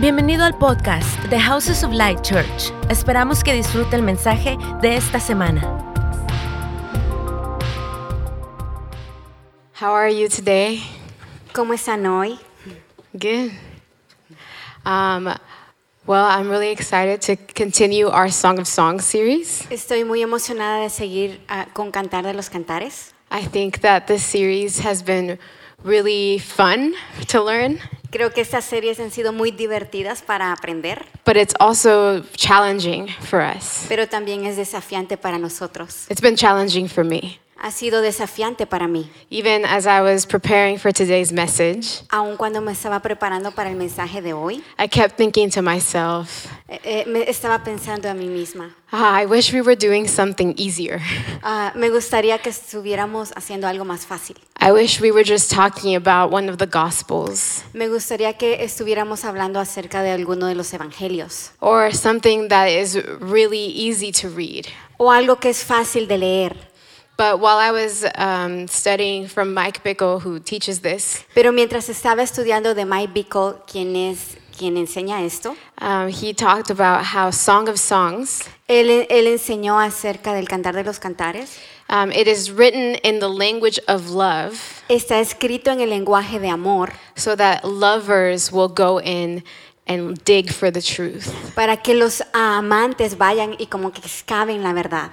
Bienvenido al podcast de Houses of Light Church. Esperamos que disfrute el mensaje de esta semana. How are you today? ¿Cómo están hoy? Good. Um, well, I'm really excited to continue our Song of Songs series. Estoy muy emocionada de seguir ah, con Cantar de los Cantares. I think that this series has been really fun to learn, Creo que estas series han sido muy divertidas para aprender, but it's also challenging for us. pero también es desafiante para nosotros. It's been challenging for me. Ha sido desafiante para mí, Even as I was preparing for today's message, aun cuando me estaba preparando para el mensaje de hoy. I kept thinking to myself, eh, eh, me estaba pensando a mí misma, ah, I wish we were doing something easier. ah, me gustaría que estuviéramos haciendo algo más fácil. I wish we were just talking about one of the Gospels Me gustaría que estuviéramos hablando acerca de alguno de los evangelios or something that is really easy to read. o algo que es fácil de leer. But while I was um, studying from Mike Bickle, who teaches this, Pero mientras estaba estudiando de Mike Bickle, quien es quien enseña esto, um, he talked about how Song of Songs, él, él enseñó acerca del cantar de los cantares. um, it is written in the language of love, Está escrito en el lenguaje de amor so that lovers will go in and dig for the truth. para que los amantes vayan y como que excaven la verdad.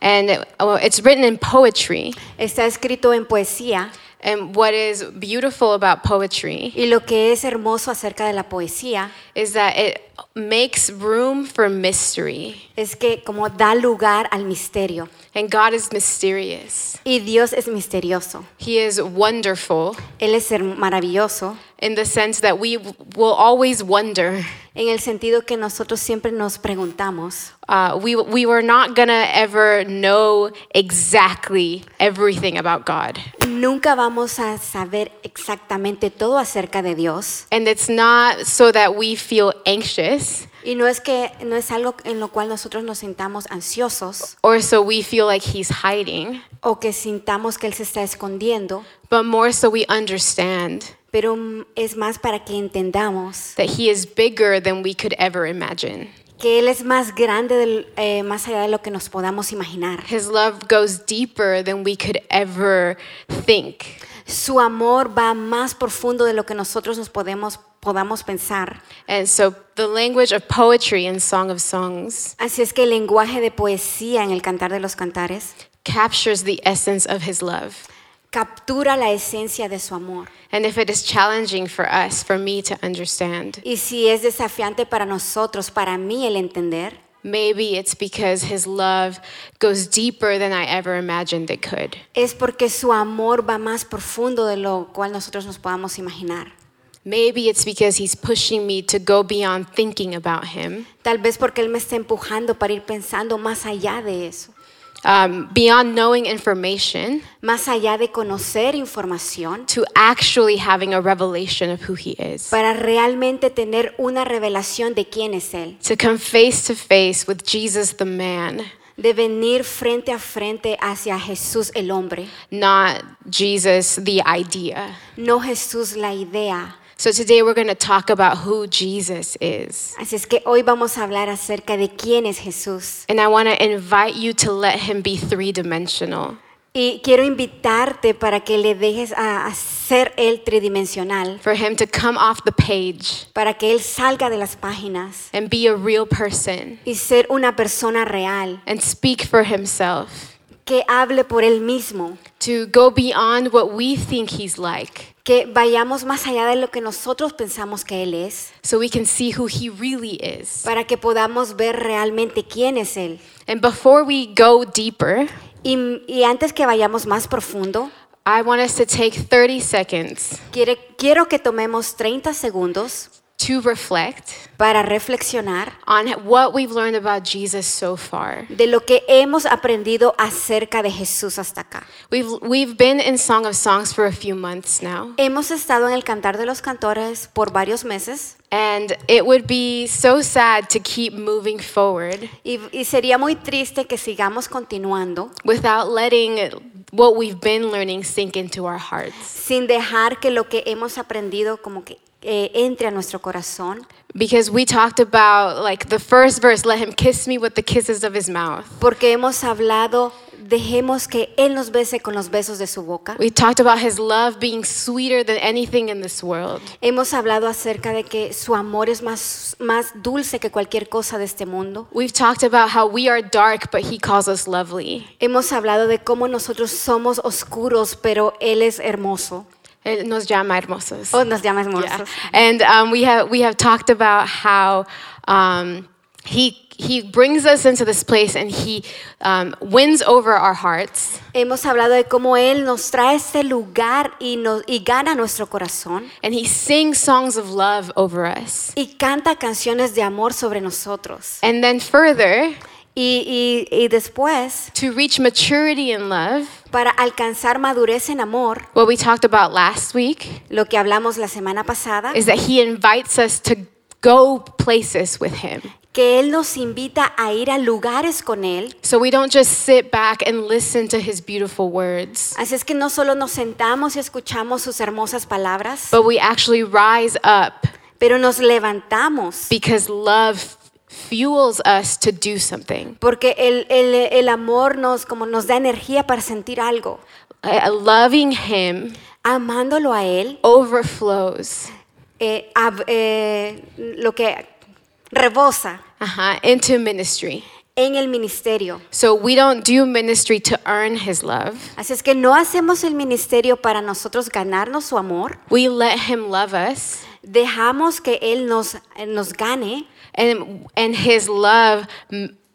And it- oh, it's written in poetry. Está escrito en poesía And what is beautiful about poetry y lo que es hermoso acerca de la poesía is that it makes room for mystery. es que como da lugar al misterio. And God is mysterious. Y Dios es misterioso. He is wonderful Él es maravilloso in the sense that we will always wonder. en el sentido que nosotros siempre nos preguntamos, Uh, we, we were not gonna ever know exactly everything about God. nunca vamos a saber exactamente todo acerca de Dios. And it's not so that we feel anxious Y no es que no es algo en lo cual nosotros nos sintamos ansiosos or so we feel like He's hiding, o que sintamos que Él se está escondiendo, but more so we understand pero es más para que entendamos that He is bigger than we could ever imagine. que Él es más grande, del- eh, más allá de lo que nos podamos imaginar. His love goes deeper than we could ever think. Su amor va más profundo de lo que nosotros nos podemos, podamos pensar. And so the language of poetry and Song of Songs Así es que el lenguaje de poesía en el Cantar de los Cantares captures the essence of His love. Captura la esencia de su amor. And if it is challenging for us, for me to understand, Y si es desafiante para nosotros, para mí el entender, maybe it's because His love goes deeper than I ever imagined it could. es porque su amor va más profundo de lo cual nosotros nos podamos imaginar. Maybe it's because He's pushing me to go beyond thinking about Him, Tal vez porque Él me está empujando para ir pensando más allá de eso, um, beyond knowing information, más allá de conocer información, to actually having a revelation of who He is. para realmente tener una revelación de quién es Él, To come face to face with Jesus the man, de venir frente a frente hacia Jesús el hombre, not Jesus the idea. no Jesús la idea. So today we're going to talk about who Jesus is. Así es que hoy vamos a hablar acerca de quién es Jesús. And I want to invite you to let him be three dimensional. Y quiero invitarte para que le dejes a, a ser Él tridimensional, For him to come off the page para que Él salga de las páginas and be a real person y ser una persona real, and speak for himself. que hable por Él mismo, To go beyond what we think he's like que vayamos más allá de lo que nosotros pensamos que Él es, so we can see who he really is. para que podamos ver realmente quién es Él. And before we go deeper, Y, y antes que vayamos más profundo, I want us to take 30 seconds quiere- quiero que tomemos 30 segundos to reflect para reflexionar on what we've learned about Jesus so far. de lo que hemos aprendido acerca de Jesús hasta acá. We've, we've been in Song of Songs for a few months now, Hemos estado en el Cantar de los Cantores por varios meses and it would be so sad to keep moving forward y, y sería muy triste que sigamos continuando without letting what we've been learning sink into our hearts. sin dejar que lo que hemos aprendido como que eh, entre a nuestro corazón. Because we talked about, like, the first verse, let him kiss me with the kisses of his mouth. Porque hemos hablado, dejemos que Él nos bese con los besos de su boca. We talked about his love being sweeter than anything in this world. Hemos hablado acerca de que su amor es más, más dulce que cualquier cosa de este mundo. We've talked about how we are dark, but he calls us lovely. Hemos hablado de cómo nosotros somos oscuros, pero Él es hermoso. Él nos llama hermosos. O nos llama Yeah. hermosos. And um, we have we have talked about how um, he he brings us into this place and he um, wins over our hearts. Hemos hablado de cómo Él nos trae este lugar y, nos, y gana nuestro corazón And he sings songs of love over us. y canta canciones de amor sobre nosotros. And then further, Y, y, y después, to reach maturity in love, para alcanzar madurez en amor, what we talked about last week lo que hablamos la semana pasada, is that he invites us to go places with him. Que Él nos invita a ir a lugares con Él. So we don't just sit back and listen to his beautiful words, Así es que no solo nos sentamos y escuchamos sus hermosas palabras, but we actually rise up pero nos levantamos because love fuels us to do something. porque el, el- el amor nos, como nos da energía para sentir algo. Uh, loving him Amándolo a Él, overflows eh, ab- eh, lo que rebosa uh-huh, into ministry. en el ministerio. So we don't do ministry to earn his love. Así es que no hacemos el ministerio para nosotros ganarnos su amor, We let him love us, dejamos que Él nos, nos gane and, and his love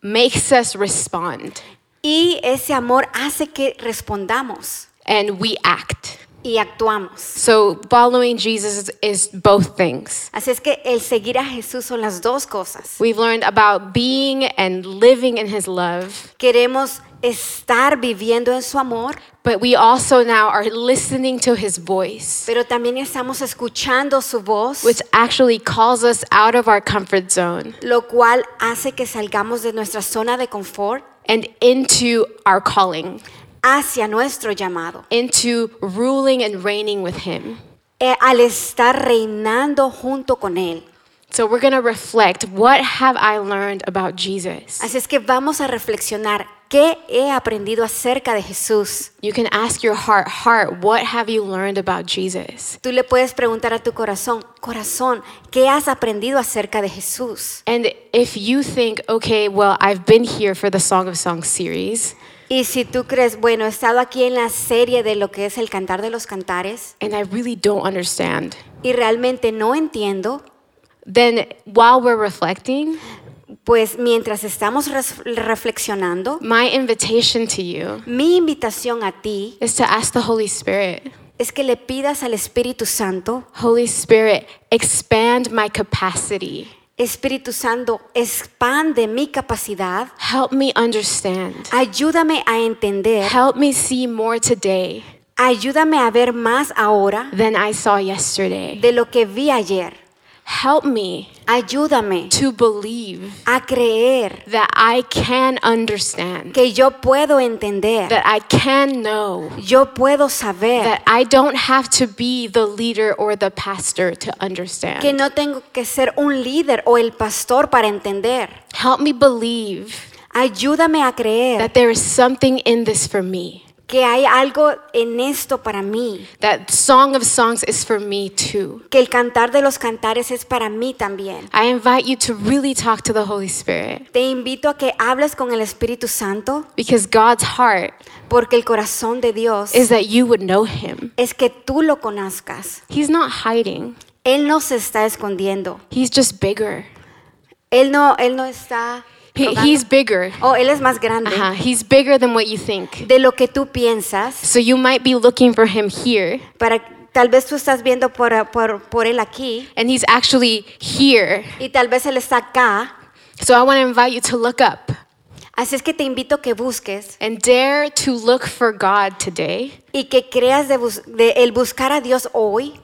makes us respond y ese amor hace que respondamos and we act. Y actuamos. So following Jesus is both things. Así es que el seguir a Jesús son las dos cosas. We've learned about being and living in his love, Queremos estar viviendo en su amor, but we also now are listening to his voice, pero también estamos escuchando su voz, which actually calls us out of our comfort zone lo cual hace que salgamos de nuestra zona de confort and into our calling, hacia nuestro llamado. into ruling and reigning with him. Eh, al estar reinando junto con Él. So we're going to reflect what have I learned about Jesus? Así es que vamos a reflexionar qué he aprendido acerca de Jesús. You can ask your heart, heart, what have you learned about Jesus? Tú le puedes preguntar a tu corazón, corazón, ¿qué has aprendido acerca de Jesús? And if you think, okay, well, I've been here for the Song of Songs series, Y si tú crees, bueno, he estado aquí en la serie de lo que es el cantar de los cantares and I really don't understand, y realmente no entiendo, then while we're reflecting, pues mientras estamos reflexionando, my invitation to you mi invitación a ti is to ask the Holy Spirit, es que le pidas al Espíritu Santo, Holy Spirit, expand my capacity. Espíritu Santo, expande mi capacidad, Help me understand. ayúdame a entender, Help me see more today ayúdame a ver más ahora than I saw yesterday. de lo que vi ayer. Help me Ayúdame to believe a creer that I can understand, que yo puedo entender, that I can know, yo puedo saber, that I don't have to be the leader or the pastor to understand. que no tengo que ser un líder o el pastor para entender. Help me believe Ayúdame a creer that there is something in this for me, que hay algo en esto para mí, that Song of Songs is for me too. que el cantar de los cantares es para mí también. I invite you to really talk to the Holy Spirit Te invito a que hables con el Espíritu Santo because God's heart porque el corazón de Dios is that you would know Him. es que tú lo conozcas. He's not hiding, Él no se está escondiendo. He's just bigger. Él no, él no está. He, he's bigger. Oh, él es más grande. He's bigger than what you think. de lo que tú piensas. So you might be looking for him here, Para tal vez tú estás viendo por, por, por él aquí and he's actually here. y tal vez él está acá. So I want to invite you to look up Así es que te invito que busques and dare to look for God today, y que creas de, bus- de el buscar a Dios hoy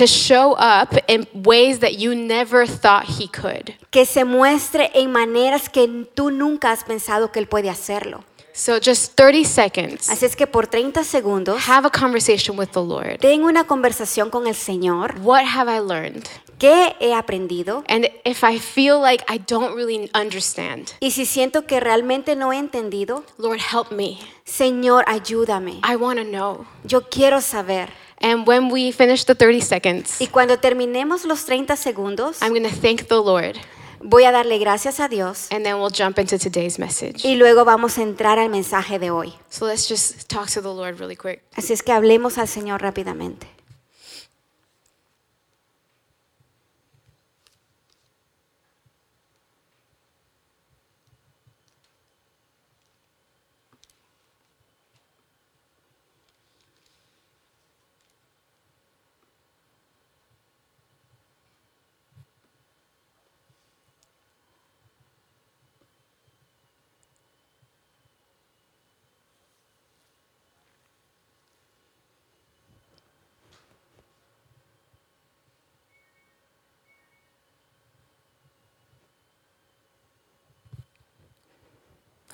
to show up in ways that you never thought he could. que se muestre en maneras que tú nunca has pensado que él puede hacerlo. So just 30 seconds. Así es que por 30 segundos, Have a conversation with the Lord. ten una conversación con el Señor. What have I learned? ¿Qué he aprendido? And if I feel like I don't really understand, Y si siento que realmente no he entendido, Lord, help me. Señor, ayúdame. I want to know. Yo quiero saber. And when we finish the 30 seconds, Y cuando terminemos los 30 segundos, I'm going to thank the Lord, voy a darle gracias a Dios and then we'll jump into today's message. y luego vamos a entrar al mensaje de hoy. So let's just talk to the Lord really quick. Así es que hablemos al Señor rápidamente.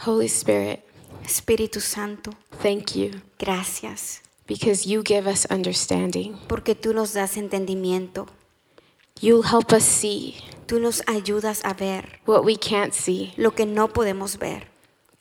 Holy Spirit, Espíritu Santo, thank you gracias, because you give us understanding. porque tú nos das entendimiento, You help us see tú nos ayudas a ver what we can't see. lo que no podemos ver.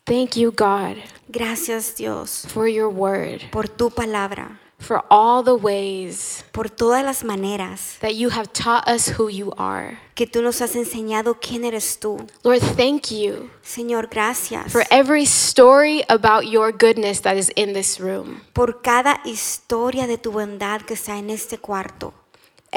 Thank you, God, Gracias Dios for your word, por tu palabra, for all the ways por todas las maneras that you have taught us who you are. que tú nos has enseñado quién eres tú. Lord, thank you Señor, gracias for every story about your goodness that is in this room. por cada historia de tu bondad que está en este cuarto.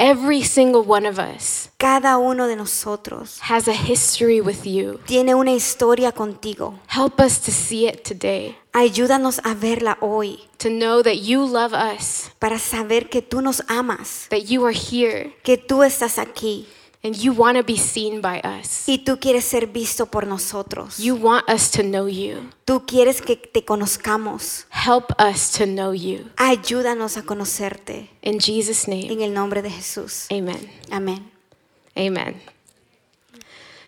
Every single one of us Cada uno de nosotros has a history with you. tiene una historia contigo. Help us to see it today, Ayúdanos a verla hoy to know that you love us, para saber que tú nos amas, that you are here, que tú estás aquí and you want to be seen by us. y tú quieres ser visto por nosotros. You want us to know you. Tú quieres que te conozcamos. Help us to know you. Ayúdanos a conocerte In Jesus' name, en el nombre de Jesús. amen. Amén. Amen.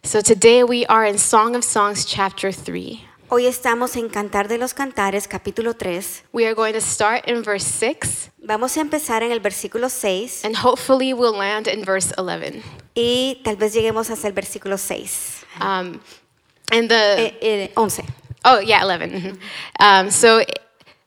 So today we are in Song of Songs, chapter 3. Hoy estamos en Cantar de los Cantares, capítulo 3. We are going to start in verse 6, Vamos a empezar en el versículo 6 and hopefully we'll land in verse 11. Y tal vez lleguemos hasta el versículo 6. Um, and the Eh, eh, 11. oh yeah, 11. mhm. Um, so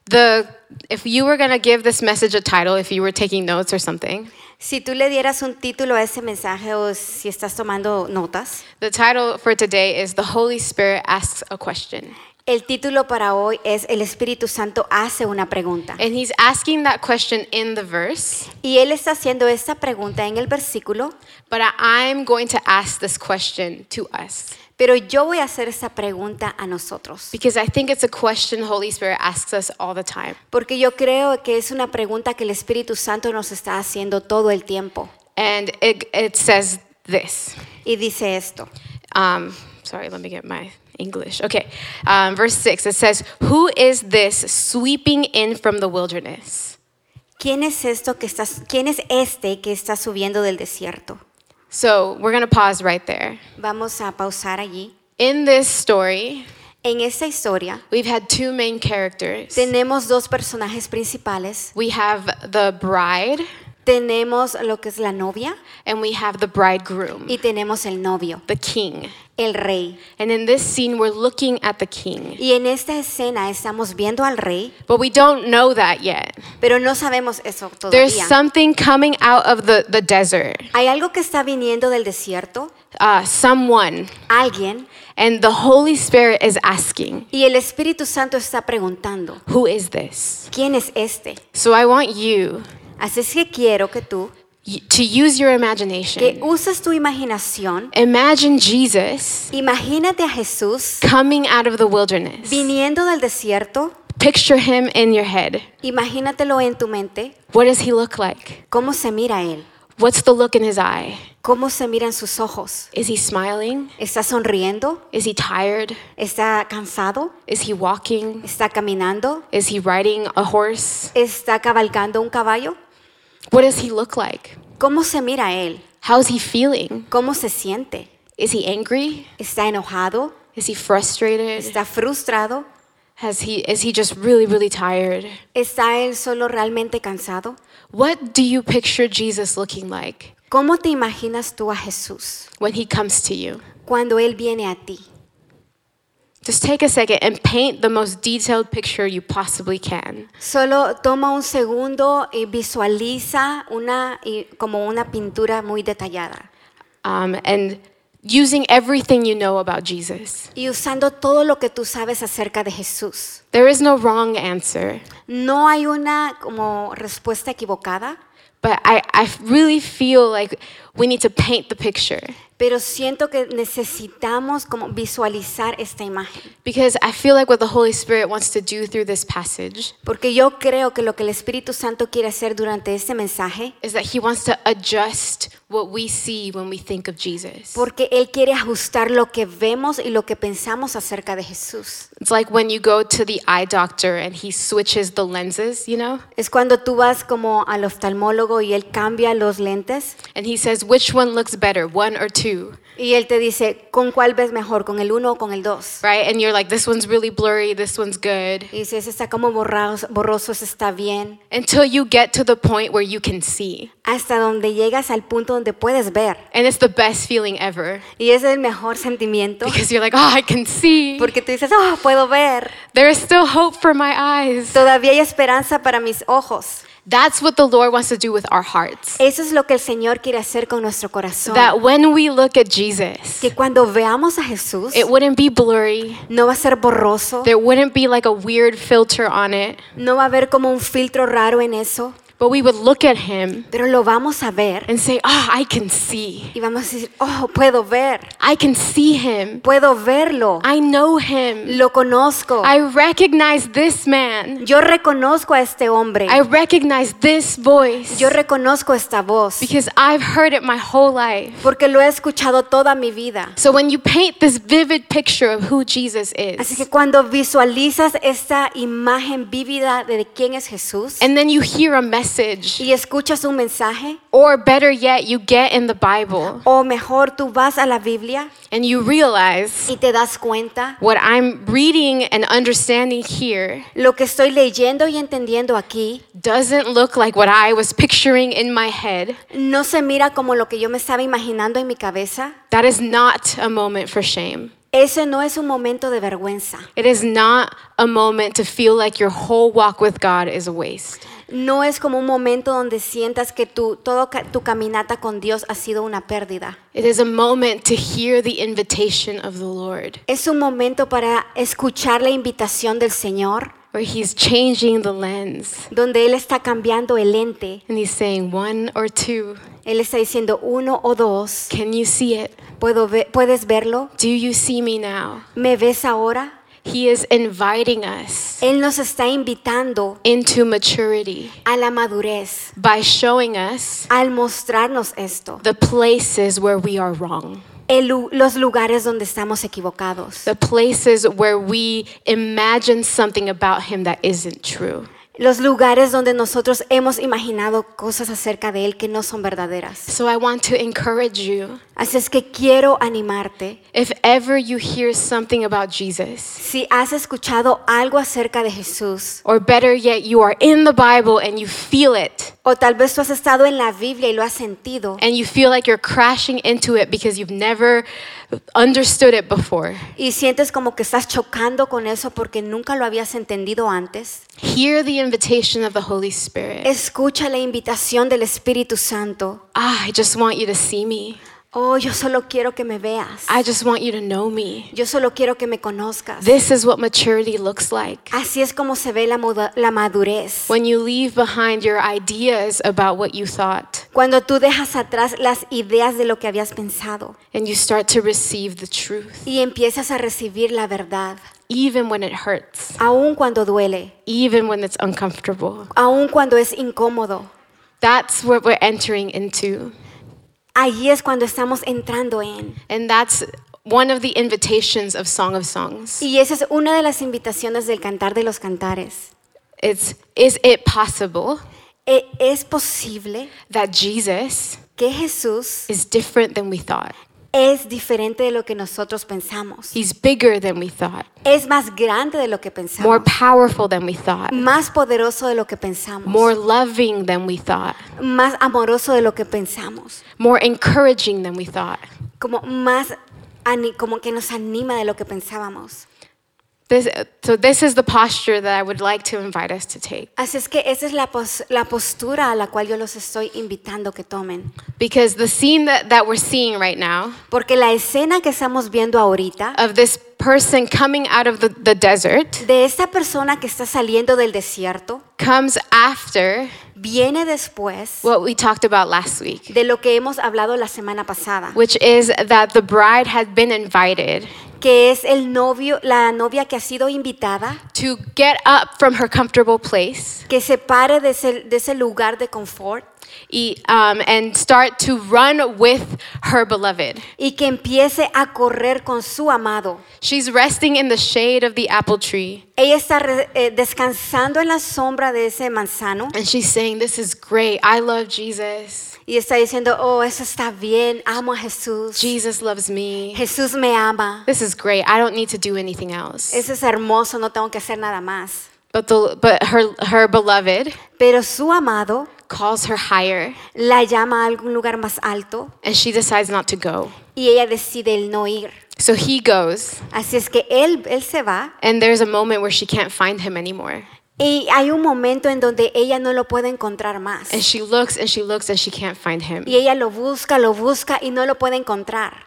the if you were gonna give this message a title, if you were taking notes or something, Si tú le dieras un título a ese mensaje o si estás tomando notas, the title for today is "The Holy Spirit Asks a Question," el título para hoy es El Espíritu Santo hace una pregunta. and He's asking that question in the verse. Y él está haciendo esta pregunta en el versículo, But I'm going to ask this question to us pero yo voy a hacer esta pregunta a nosotros. because I think it's a question the Holy Spirit asks us all the time. Porque yo creo que es una pregunta que el Espíritu Santo nos está haciendo todo el tiempo. And it, it says this. Y dice esto. Um, sorry, let me get my English. Okay, um, verse 6, it says, Who is this sweeping in from the wilderness? ¿Quién es esto que estás, quién es este que está subiendo del desierto? So we're going to pause right there. Vamos a pausar allí. In this story, En esta historia we've had two main characters. tenemos dos personajes principales. We have the bride Tenemos lo que es la novia and we have the bridegroom, y tenemos el novio, the king. el rey. And in this scene, we're looking at the king. Y en esta escena estamos viendo al rey, But we don't know that yet. pero no sabemos eso There's something coming out of the, the desert, Hay algo que está viniendo del desierto, uh, someone, alguien, and the Holy Spirit is asking, y el Espíritu Santo está preguntando, Who is this? ¿quién es este? So I want you Así es que quiero que tú, to use your que imagination. uses tu imaginación, Imagine Jesus imagínate a Jesús coming out of the wilderness. viniendo del desierto, Picture him in your head. imagínatelo en tu mente, What does he look like? cómo se mira él, What's the look in his eye? cómo se miran sus ojos. Is he smiling? ¿Está sonriendo? Is he tired? ¿Está cansado? Is he walking? ¿Está caminando? Is he riding a horse? ¿Está cabalgando un caballo? What does he look like? ¿Cómo se mira él? How's he feeling? ¿Cómo se siente? Is he angry? ¿Está enojado? Is he frustrated? ¿Está frustrado? Has he is he just really really tired? ¿Está él solo realmente cansado? What do you picture Jesus looking like ¿Cómo te imaginas tú a Jesús when he comes to you? cuando Él viene a ti? Just take a second and paint the most detailed picture you possibly can. Solo toma un segundo y visualiza una, como una pintura muy detallada. Um, and using everything you know about Jesus. Y usando todo lo que tú sabes acerca de Jesús. There is no wrong answer, No hay una como respuesta equivocada, but I, I really feel like we need to paint the picture pero siento que necesitamos como visualizar esta imagen. because I feel like what the Holy Spirit wants to do through this passage Porque yo creo que lo que el Espíritu Santo quiere hacer durante este mensaje, is that He wants to adjust what we see when we think of Jesus. porque Él quiere ajustar lo que vemos y lo que pensamos acerca de Jesús. It's like when you go to the eye doctor and he switches the lenses, you know? Es cuando tú vas como al oftalmólogo y Él cambia los lentes And he says, which one looks better, one or two? y Él te dice, ¿con cuál ves mejor? ¿Con el uno o con el dos? Right? And you're like, this one's really blurry, this one's good. Y dices, está como borroso, borroso, está bien. Until you get to the point where you can see. Hasta donde llegas al punto donde puedes ver. And it's the best feeling ever Y es el mejor sentimiento. because you're like, oh, I can see. Porque tú dices, oh, puedo ver. There is still hope for my eyes. Todavía hay esperanza para mis ojos. That's what the Lord wants to do with our hearts. Eso es lo que el Señor quiere hacer con nuestro corazón. That when we look at Jesus, que cuando veamos a Jesús, it wouldn't be blurry. no va a ser borroso, There wouldn't be like a weird filter on it, no va a haber como un filtro raro en eso, but we would look at him pero lo vamos a ver and say, oh, I can see. y vamos a decir, oh, puedo ver, I can see him. puedo verlo, I know him. lo conozco. I recognize this man. Yo reconozco a este hombre, I recognize this voice yo reconozco esta voz, because I've heard it my whole life. porque lo he escuchado toda mi vida. So when you paint this vivid picture of who Jesus Así is, que cuando visualizas esta imagen vívida de quién es Jesús and then you hear a message, y escuchas un mensaje, or better yet, you get in the Bible o mejor tú vas a la Biblia and you realize y te das cuenta, what I'm reading and understanding here lo que estoy leyendo y entendiendo aquí doesn't look like what I was picturing in my head. no se mira como lo que yo me estaba imaginando en mi cabeza. That is not a moment for shame. Ese no es un momento de vergüenza. It is not a moment to feel like your whole walk with God is a waste. No es como un momento donde sientas que tu, todo tu caminata con Dios ha sido una pérdida. It is a moment to hear the invitation of the Lord, Es un momento para escuchar la invitación del Señor, where He's changing the lens donde Él está cambiando el lente. and He's saying, one or two, Él está diciendo uno o dos. can you see it? ¿Puedo ve- ¿Puedes verlo? Do you see me now? ¿Me ves ahora? He is inviting us Él nos está invitando into maturity a la madurez by showing us al mostrarnos esto. the places where we are wrong, El los lugares donde estamos equivocados. the places where we imagine something about Him that isn't true. Los lugares donde nosotros hemos imaginado cosas acerca de Él que no son verdaderas. So I want to encourage you Así es que quiero animarte. if ever you hear something about Jesus, Si has escuchado algo acerca de Jesús, or better yet, you are in the Bible and you feel it, o tal vez tú has estado en la Biblia y lo has sentido, and you feel like you're crashing into it because you've never understood it before, y sientes como que estás chocando con eso porque nunca lo habías entendido antes, hear the invitation of the Holy Spirit. escucha la invitación del Espíritu Santo. Ah, I just want you to see me. Oh, yo solo quiero que me veas. I just want you to know me. Yo solo quiero que me conozcas. This is what maturity looks like. Así es como se ve la, la madurez. When you leave behind your ideas about what you thought Cuando tú dejas atrás las ideas de lo que habías pensado and you start to receive the truth, y empiezas a recibir la verdad, even when it hurts, aun cuando duele, even when it's uncomfortable. aun cuando es incómodo. That's what we're entering into. Allí es cuando estamos entrando en. And that's one of the invitations of Song of Songs. Y esa es una de las invitaciones del cantar de los cantares. It's is it possible Es posible that Jesus que Jesús is different than we thought? Es diferente de lo que nosotros pensamos. He's bigger than we thought, Es más grande de lo que more pensamos. powerful than we thought, Más poderoso de lo que pensamos. more loving than we thought, Más amoroso de lo que pensamos. more encouraging than we thought. Como más como que nos anima de lo que pensábamos. This, so this is the posture that I would like to invite us to take. Así es que esa es la, pos- la postura a la cual yo los estoy invitando que tomen. Because the scene that, that we're seeing right now Porque la escena que estamos viendo ahorita of this person coming out of the, the desert de esta persona que está saliendo del desierto comes after viene después what we talked about last week, de lo que hemos hablado la semana pasada, which is that the bride had been invited que es el novio, la novia que ha sido invitada, to get up from her comfortable place que se pare de ese, de ese lugar de confort e- um, and start to run with her beloved. y que empiece a correr con su amado. She's resting in the shade of the apple tree Ella está re- eh, descansando en la sombra de ese manzano and she's saying, This is great. I love Jesus. Y está diciendo, oh, eso está bien, amo a Jesús. Jesus loves me. Jesús me ama. This is great. I don't need to do anything else. Eso es hermoso, no tengo que hacer nada más. But, the, but her, her beloved Pero su amado calls her higher la llama a algún lugar más alto and she decides not to go. y ella decide el no ir. So he goes, Así es que él, él se va and there's a moment where she can't find him anymore. Y hay un momento en donde ella no lo puede encontrar más. And she looks and she looks and she can't find him. Y ella lo busca, lo busca y no lo puede encontrar.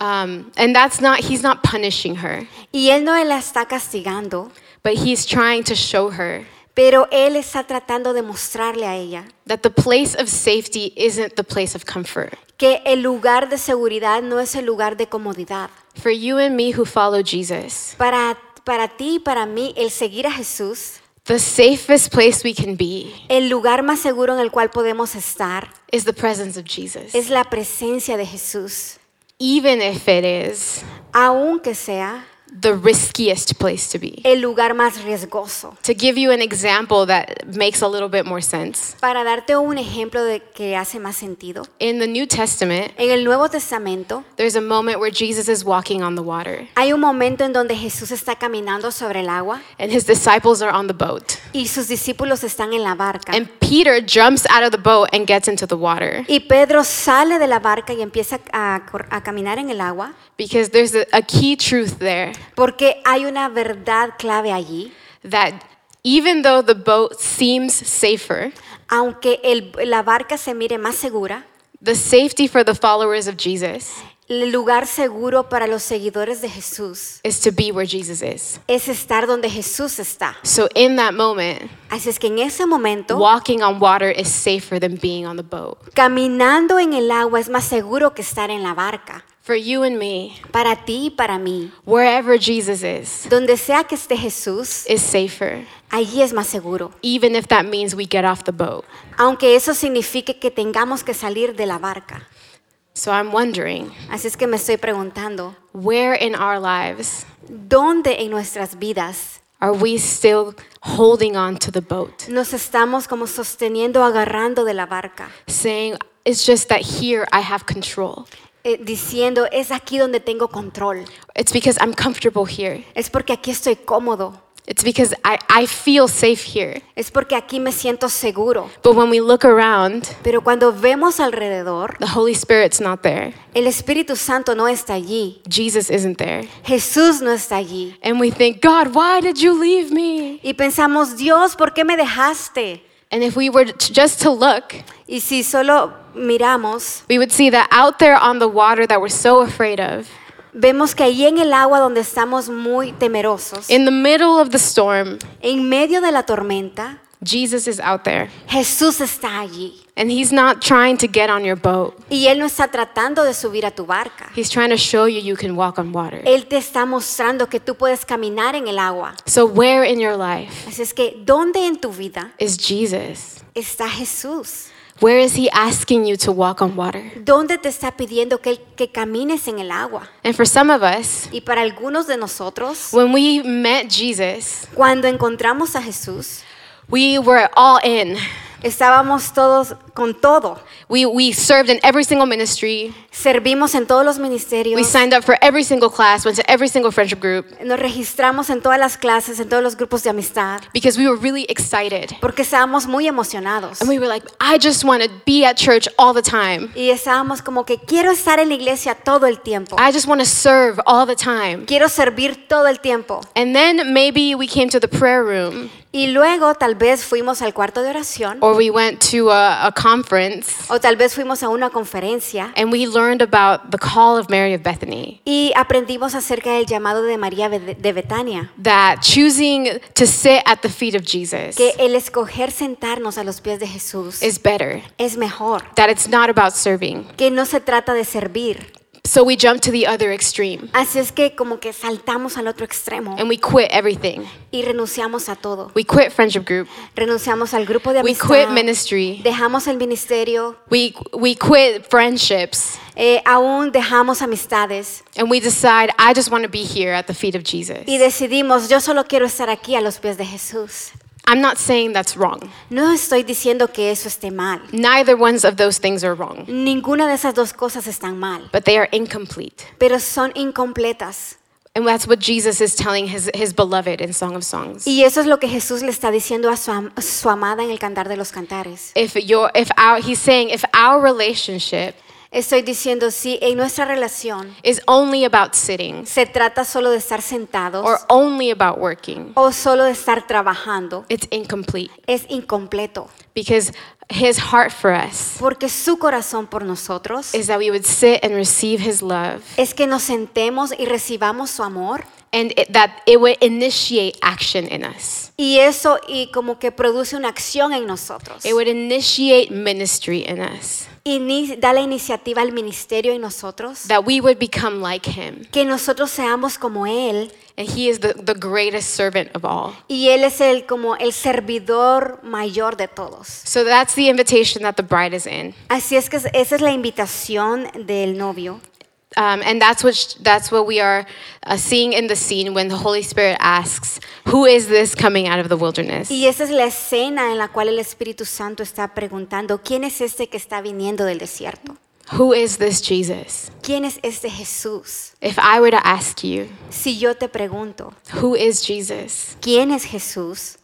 Um, and that's not, he's not punishing her, Y él no la está castigando, but he's trying to show her pero él está tratando de mostrarle a ella that the place of safety isn't the place of comfort. que el lugar de seguridad no es el lugar de comodidad. For you and me who follow Jesus, Para, para ti y para mí, el seguir a Jesús, the safest place we can be el lugar más seguro en el cual podemos estar is the presence of Jesus. es la presencia de Jesús, Even if it is aunque sea the riskiest place to be. el lugar más riesgoso. To give you an example that makes a little bit more sense, Para darte un ejemplo de que hace más sentido, in the New Testament, en el Nuevo Testamento there's a moment where Jesus is walking on the water hay un momento en donde Jesús está caminando sobre el agua and his disciples are on the boat. y sus discípulos están en la barca. And Peter jumps out of the boat and gets into the water Y Pedro sale de la barca y empieza a, a caminar en el agua because there's a, a key truth there porque hay una verdad clave allí. that even though the boat seems safer, Aunque el- la barca se mire más segura, the safety for the followers of Jesus el lugar seguro para los seguidores de Jesús is to be where Jesus is. es estar donde Jesús está. So in that moment, Así es que en ese momento, walking on water is safer than being on the boat. caminando en el agua es más seguro que estar en la barca. For you and me, Para ti y para mí, wherever Jesus is, donde sea que esté Jesús, is safer, allí es más seguro. even if that means we get off the boat. Aunque eso signifique que tengamos que salir de la barca. So I'm wondering, Así es que me estoy preguntando, where in our lives ¿dónde en nuestras vidas are we still holding on to the boat, nos estamos como sosteniendo, agarrando de la barca? saying, it's just that here I have control? Eh, diciendo, es aquí donde tengo control. It's because I'm comfortable here. Es porque aquí estoy cómodo. It's because I, I feel safe here. Es porque aquí me siento seguro. But when we look around, Pero cuando vemos alrededor, the Holy Spirit's not there. el Espíritu Santo no está allí. Jesus isn't there. Jesús no está allí. And we think, God, why did you leave me? Y pensamos, Dios, ¿por qué me dejaste? And if we were to, just to look, Y si solo miramos, we would see that out there on the water that we're so afraid of, vemos que allí en el agua donde estamos muy temerosos, in the middle of the storm, en medio de la tormenta, Jesus is out there. Jesús está allí. And he's not trying to get on your boat. Y Él no está tratando de subir a tu barca. He's trying to show you you can walk on water. Él te está mostrando que tú puedes caminar en el agua. So where in your life Así es que, ¿dónde en tu vida is Jesus? está Jesús? Where is he asking you to walk on water? ¿Dónde te está pidiendo que, que camines en el agua? And for some of us, Y para algunos de nosotros, when we met Jesus, cuando encontramos a Jesús, we were all in. Estábamos todos con todo. We, we served in every single ministry. Servimos en todos los ministerios. We signed up for every single class, went to every single friendship group Nos registramos en todas las clases, en todos los grupos de amistad, because we were really excited. porque estábamos muy emocionados. And we were like, I just want to be at church all the time. Y estábamos como que quiero estar en la iglesia todo el tiempo. I just want to serve all the time. Quiero servir todo el tiempo. And then maybe we came to the prayer room Y luego tal vez fuimos al cuarto de oración or we went to a, a conference o tal vez fuimos a una conferencia and we learned about the call of Mary of Bethany. y aprendimos acerca del llamado de María de Betania. That choosing to sit at the feet of Jesus Que el escoger sentarnos a los pies de Jesús is better. es mejor. That it's not about serving. Que no se trata de servir. So we jump to the other extreme Así es que como que saltamos al otro extremo and we quit everything. y renunciamos a todo. We quit friendship group. Renunciamos al grupo de We amistad. quit ministry. Dejamos el ministerio. We, we quit friendships eh, aún dejamos amistades. and we decide, I just want to be here at the feet of Jesus. Y decidimos, yo solo quiero estar aquí a los pies de Jesús. I'm not saying that's wrong. No estoy diciendo que eso esté mal. Neither ones of those things are wrong, Ninguna de esas dos cosas están mal, but they are incomplete. pero son incompletas. And that's what Jesus is telling his, his beloved in Song of Songs. Y eso es lo que Jesús le está diciendo a su, am- su amada en el Cantar de los Cantares. If your, if our, he's saying, if our relationship Estoy diciendo, si en nuestra relación is only about sitting se trata solo de estar sentados or only about working, o solo de estar trabajando, it's incomplete es incompleto. because his heart for us Porque su corazón por nosotros is that we would sit and receive his love es que nos sentemos y recibamos su amor. and it, that it would initiate action in us. Y eso y como que produce una acción en nosotros. It would initiate ministry in us. Y da la iniciativa al ministerio en nosotros. That we would become like him. Que nosotros seamos como Él. And he is the, the greatest servant of all. Y Él es el, como el servidor mayor de todos. So that's the invitation that the bride is in. Así es que es- esa es la invitación del novio. Um, and that's what, that's what we are uh, seeing in the scene when the Holy Spirit asks, Who is this coming out of the wilderness? Y esa es la escena en la cual el Espíritu Santo está preguntando, ¿quién es este que está viniendo del desierto? Who is this Jesus? ¿Quién es este Jesús? If I were to ask you, Si yo te pregunto, Who is Jesus? ¿quién es Jesús?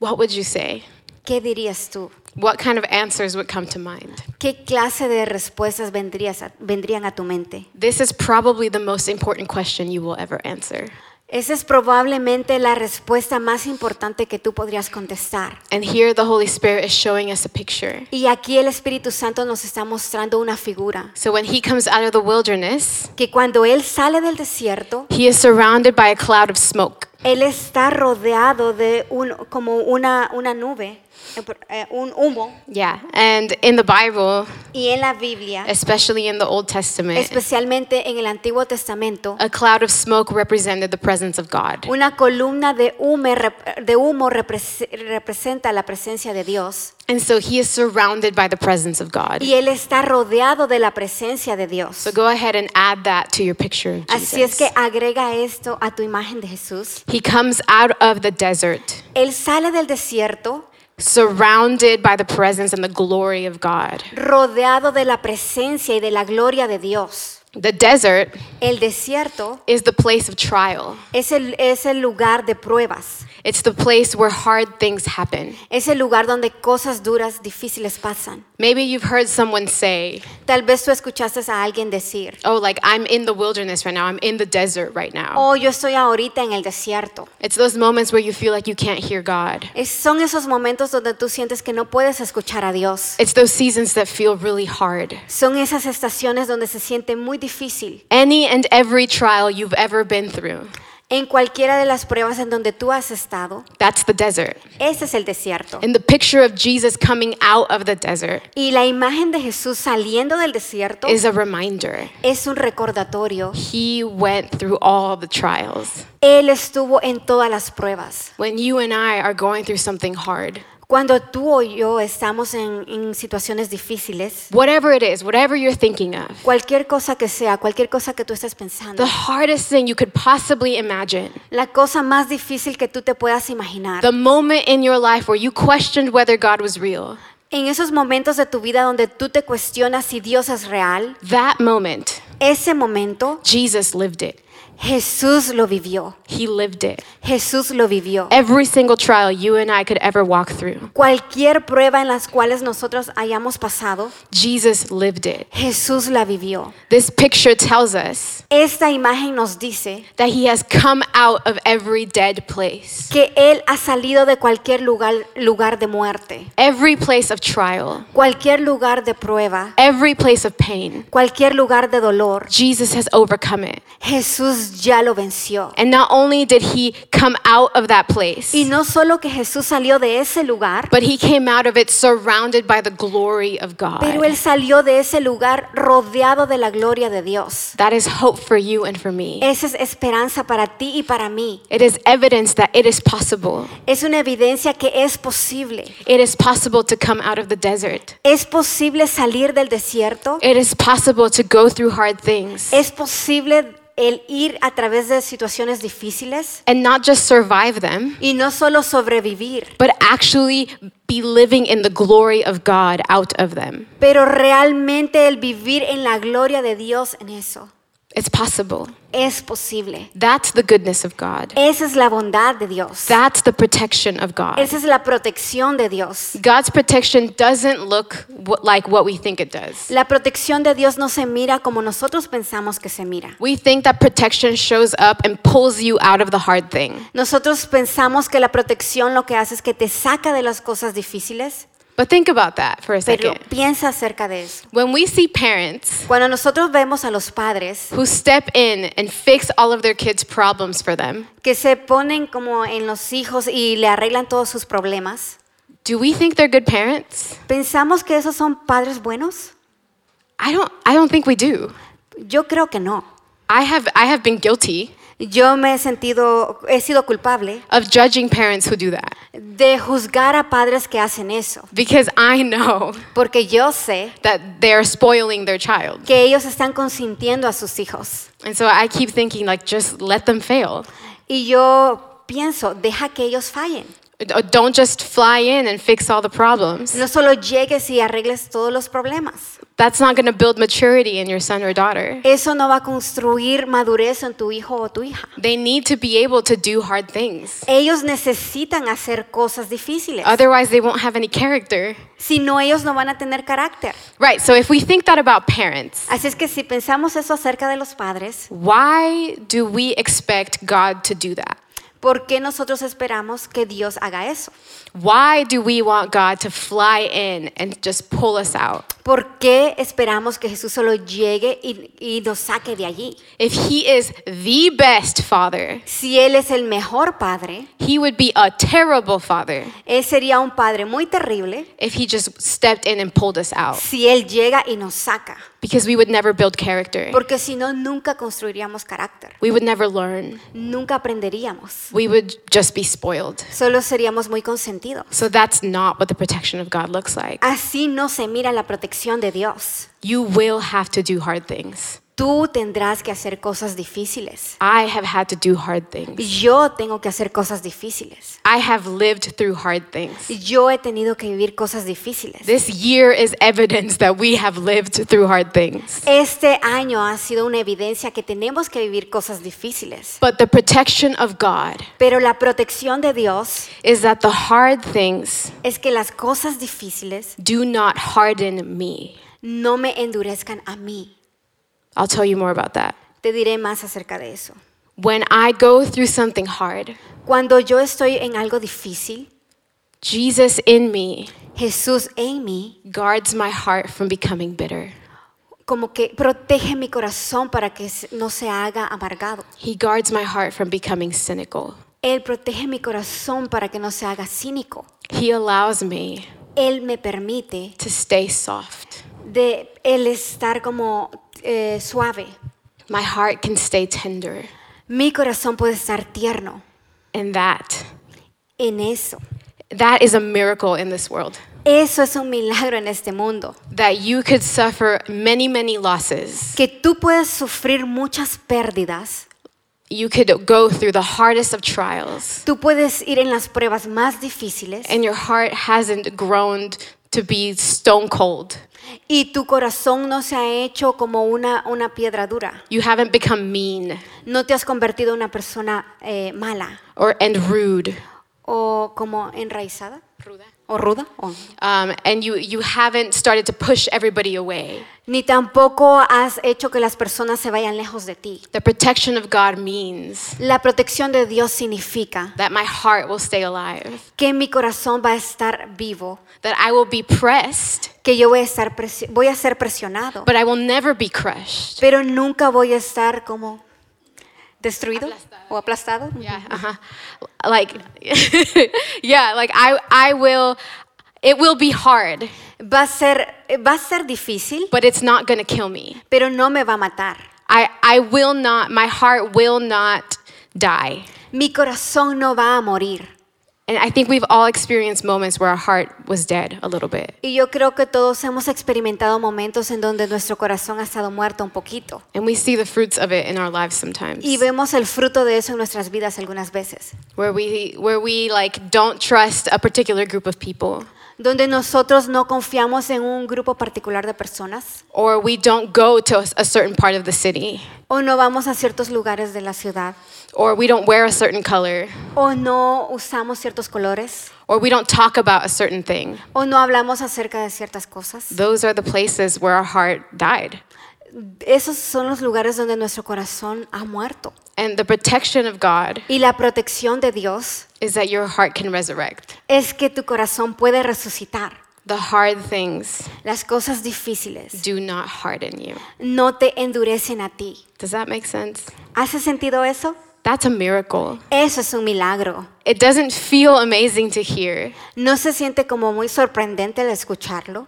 What would you say? ¿Qué dirías tú? What kind of answers would come to mind? ¿Qué clase de respuestas vendrías a- vendrían a tu mente? This is probably the most important question you will ever answer. Esa es probablemente la respuesta más importante que tú podrías contestar. And here the Holy Spirit is showing us a picture. Y aquí el Espíritu Santo nos está mostrando una figura. So when he comes out of the wilderness, Que cuando Él sale del desierto, he is surrounded by a cloud of smoke. Él está rodeado de un, como una, una nube, Eh, eh, un humo. Yeah. And in the Bible, Y en la Biblia, especially in the Old Testament, especialmente en el Antiguo Testamento, a cloud of smoke represented the presence of God. una columna de humo, de humo repres- representa la presencia de Dios. And so he is surrounded by the presence of God. Y Él está rodeado de la presencia de Dios. So go ahead and add that to your picture of Jesus. Así es que agrega esto a tu imagen de Jesús. He comes out of the desert, Él sale del desierto surrounded by the presence and the glory of God. rodeado de la presencia y de la gloria de Dios. The desert El desierto is the place of trial. es el, es el lugar de pruebas. It's the place where hard things happen. Es el lugar donde cosas duras, difíciles pasan. Maybe you've heard someone say, Tal vez tú escuchaste a alguien decir, Oh, like I'm in the wilderness right now, I'm in the desert right now. oh, yo estoy ahorita en el desierto. It's those moments where you feel like you can't hear God. Es- son esos momentos donde tú sientes que no puedes escuchar a Dios. It's those seasons that feel really hard. Son esas estaciones donde se siente muy difícil. Any and every trial you've ever been through, En cualquiera de las pruebas en donde tú has estado, that's the desert. ese es el desierto. And the picture of Jesus coming out of the desert Y la imagen de Jesús saliendo del desierto is a reminder. es un recordatorio. He went through all the trials. Él estuvo en todas las pruebas. When you and I are going through something hard, Cuando tú o yo estamos en, en situaciones difíciles, whatever it is, whatever you're thinking of, cualquier cosa que sea, cualquier cosa que tú estés pensando, the hardest thing you could possibly imagine, la cosa más difícil que tú te puedas imaginar, the moment in your life where you questioned whether God was real, En esos momentos de tu vida donde tú te cuestionas si Dios es real, that moment, ese momento Jesus lived it. Jesús lo vivió. He lived it. Jesús lo vivió. Every single trial you and I could ever walk through, Cualquier prueba en las cuales nosotros hayamos pasado, Jesus lived it. Jesús la vivió. This picture tells us Esta imagen nos dice that he has come out of every dead place, que Él ha salido de cualquier lugar, lugar de muerte, every place of trial, cualquier lugar de prueba, every place of pain. cualquier lugar de dolor. Jesus has overcome it. Jesús ya lo venció. And not only did he come out of that place, Y no solo que Jesús salió de ese lugar, but he came out of it surrounded by the glory of pero God. Él salió de ese lugar rodeado de la gloria de Dios. That is hope for you and for me. Esa es esperanza para ti y para mí. It is evidence that it is possible. Es una evidencia que es posible. It is possible to come out of the desert. Es posible salir del desierto. It is possible to go through hard things Es posible el ir a través de situaciones difíciles and not just survive them, y no solo sobrevivir, but actually be living in the glory of God out of them. pero realmente el vivir en la gloria de Dios en eso. It's possible. Es posible. That's the goodness of God. Esa es la bondad de Dios. That's the protection of God. Esa es la protección de Dios. God's protection doesn't look like what we think it does. La protección de Dios no se mira como nosotros pensamos que se mira. We think that protection shows up and pulls you out of the hard thing. Nosotros pensamos que la protección lo que hace es que te saca de las cosas difíciles, But think about that for a pero second. piensa acerca de eso. When we see parents Cuando nosotros vemos a los padres who step in and fix all of their kids' problems for them, que se ponen como en los hijos y le arreglan todos sus problemas, do we think they're good parents? ¿pensamos que esos son padres buenos? I don't I don't think we do. Yo creo que no. I have I have been guilty Yo me he sentido, he sido culpable of judging parents who do that de juzgar a padres que hacen eso, because I know porque yo sé that they're spoiling their child. que ellos están consintiendo a sus hijos. And so I keep thinking like just let them fail. Y yo pienso, deja que ellos fallen. D- Don't just fly in and fix all the problems. No solo llegues y arregles todos los problemas. That's not going to build maturity in your son or daughter. Eso no va a construir madurez en tu hijo o tu hija. They need to be able to do hard things. Ellos necesitan hacer cosas difíciles. Otherwise, they won't have any character. Si no, ellos no van a tener carácter. Right, so if we think that about parents, Así es que si pensamos eso acerca de los padres, why do we expect God to do that? ¿Por qué nosotros esperamos que Dios haga eso? Why do we want God to fly in and just pull us out? ¿Por qué esperamos que Jesús solo llegue y, y nos saque de allí? If He is the best Father, Si Él es el mejor padre, He would be a terrible Father Él sería un padre muy terrible if He just stepped in and pulled us out si Él llega y nos saca. Because we would never build character. Porque si no, nunca construiríamos carácter. We would never learn. Nunca aprenderíamos. We would just be spoiled. Solo seríamos muy consentidos. So that's not what the protection of God looks like. Así no se mira la protección de Dios. You will have to do hard things. Tú tendrás que hacer cosas difíciles. I have had to do hard things. Yo tengo que hacer cosas difíciles. I have lived through hard things. Yo he tenido que vivir cosas difíciles. This year is evidence that we have lived through hard things. Este año ha sido una evidencia que tenemos que vivir cosas difíciles. But the protection of God Pero la protección de Dios is that the hard things es que las cosas difíciles do not harden me. no me endurezcan a mí. I'll tell you more about that. Te diré más acerca de eso. When I go through something hard, Cuando yo estoy en algo difícil, Jesus in me Jesús en mí guards my heart from becoming bitter. como que protege mi corazón para que no se haga amargado. He guards my heart from becoming cynical. Él protege mi corazón para que no se haga cínico. He allows me Él me permite to stay soft. de él estar como eh, suave. My heart can stay tender. Mi corazón puede estar tierno And that, en eso. that is a miracle in this world. Eso es un milagro en este mundo. That you could suffer many, many losses. Que tú puedes sufrir muchas pérdidas. You could go through the hardest of trials. Tú puedes ir en las pruebas más difíciles And your heart hasn't grown to be stone cold. Y tu corazón no se ha hecho como una, una piedra dura. You haven't become mean No te has convertido en una persona eh, mala or and rude. o como enraizada o ruda. o- Um, and you, you haven't started to push everybody away. Ni tampoco has hecho que las personas se vayan lejos de ti. The protection of God means La protección de Dios significa that my heart will stay alive, que mi corazón va a estar vivo, that I will be pressed, que yo voy a estar voy a ser presionado, but I will never be crushed. pero nunca voy a estar como destruido o aplastado. Yeah, uh-huh. Like, yeah, like I, I will, it will be hard, Va a ser va a ser difícil, but it's not gonna kill me. pero no me va a matar. I, I will not, my heart will not die. Mi corazón no va a morir. And I think we've all experienced moments where our heart was dead a little bit. Y yo creo que todos hemos experimentado momentos en donde nuestro corazón ha estado muerto un poquito. And we see the fruits of it in our lives sometimes. Y vemos el fruto de eso en nuestras vidas algunas veces. where we where we like don't trust a particular group of people Donde nosotros no confiamos en un grupo particular de personas or we don't go to a, certain part of the city o no vamos a ciertos lugares de la ciudad or we don't wear a certain color o no usamos ciertos colores or we don't talk about a certain thing o no hablamos acerca de ciertas cosas. those are the places where our heart died Esos son los lugares donde nuestro corazón ha muerto. and the protection of god Y la protección de Dios is that your heart can resurrect es que tu corazón puede resucitar. the hard things Las cosas difíciles do not harden you no te endurecen a ti. does that make sense ¿Hace sentido eso? that's a miracle Eso es un milagro. it doesn't feel amazing to hear No se siente como muy sorprendente el escucharlo,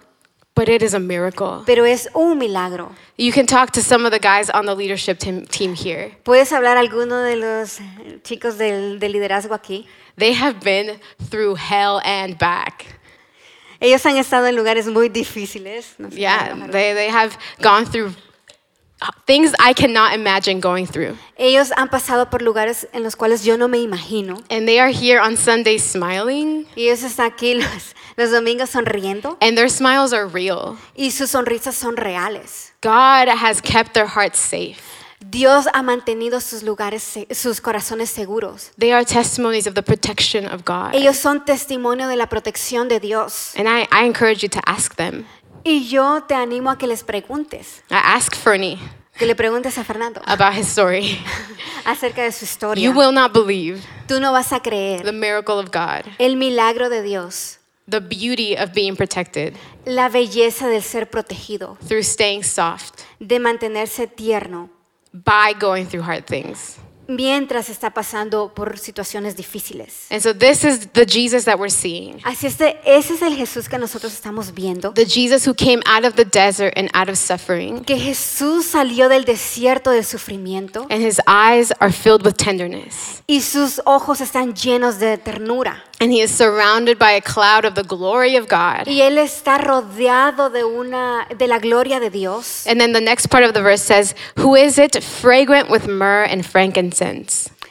but it is a miracle pero es un milagro. you can talk to some of the guys on the leadership team, team here ¿Puedes hablar a alguno de los chicos del, del liderazgo aquí? They have been through hell and back. Ellos han estado en lugares muy difíciles. No sé Yeah, they, they have gone through things I cannot imagine going through. Ellos han pasado por lugares en los cuales yo no me imagino. And they are here on Sundays smiling, Y ellos están aquí los, los domingos sonriendo and their smiles are real. y sus sonrisas son reales. God has kept their hearts safe. Dios ha mantenido sus lugares, sus corazones seguros. They are testimonies of the protection of God. Ellos son testimonio de la protección de Dios. And I, I encourage you to ask them. Y yo te animo a que les preguntes, I ask Fernie que le preguntes a Fernando about his story. acerca de su historia. You will not believe Tú no vas a creer the miracle of God, el milagro de Dios, the beauty of being protected la belleza del ser protegido, through staying soft de mantenerse tierno by going through hard things. Mientras está pasando por situaciones difíciles. And so this is the Jesus that we're seeing. Así es, de- ese es el Jesús que nosotros estamos viendo. The Jesus who came out of the desert and out of suffering. Que Jesús salió del desierto del sufrimiento And his eyes are filled with tenderness. y sus ojos están llenos de ternura. And he is surrounded by a cloud of the glory of God. Y él está rodeado de una de la gloria de Dios. And then the next part of the verse says, Who is it? Fragrant with myrrh and frankincense.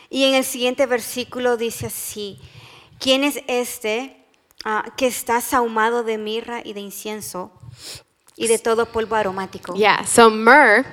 Y en el siguiente versículo dice así: ¿Quién es este ah, que está sahumado de mirra y de incienso y de todo polvo aromático? Yeah, so myrrh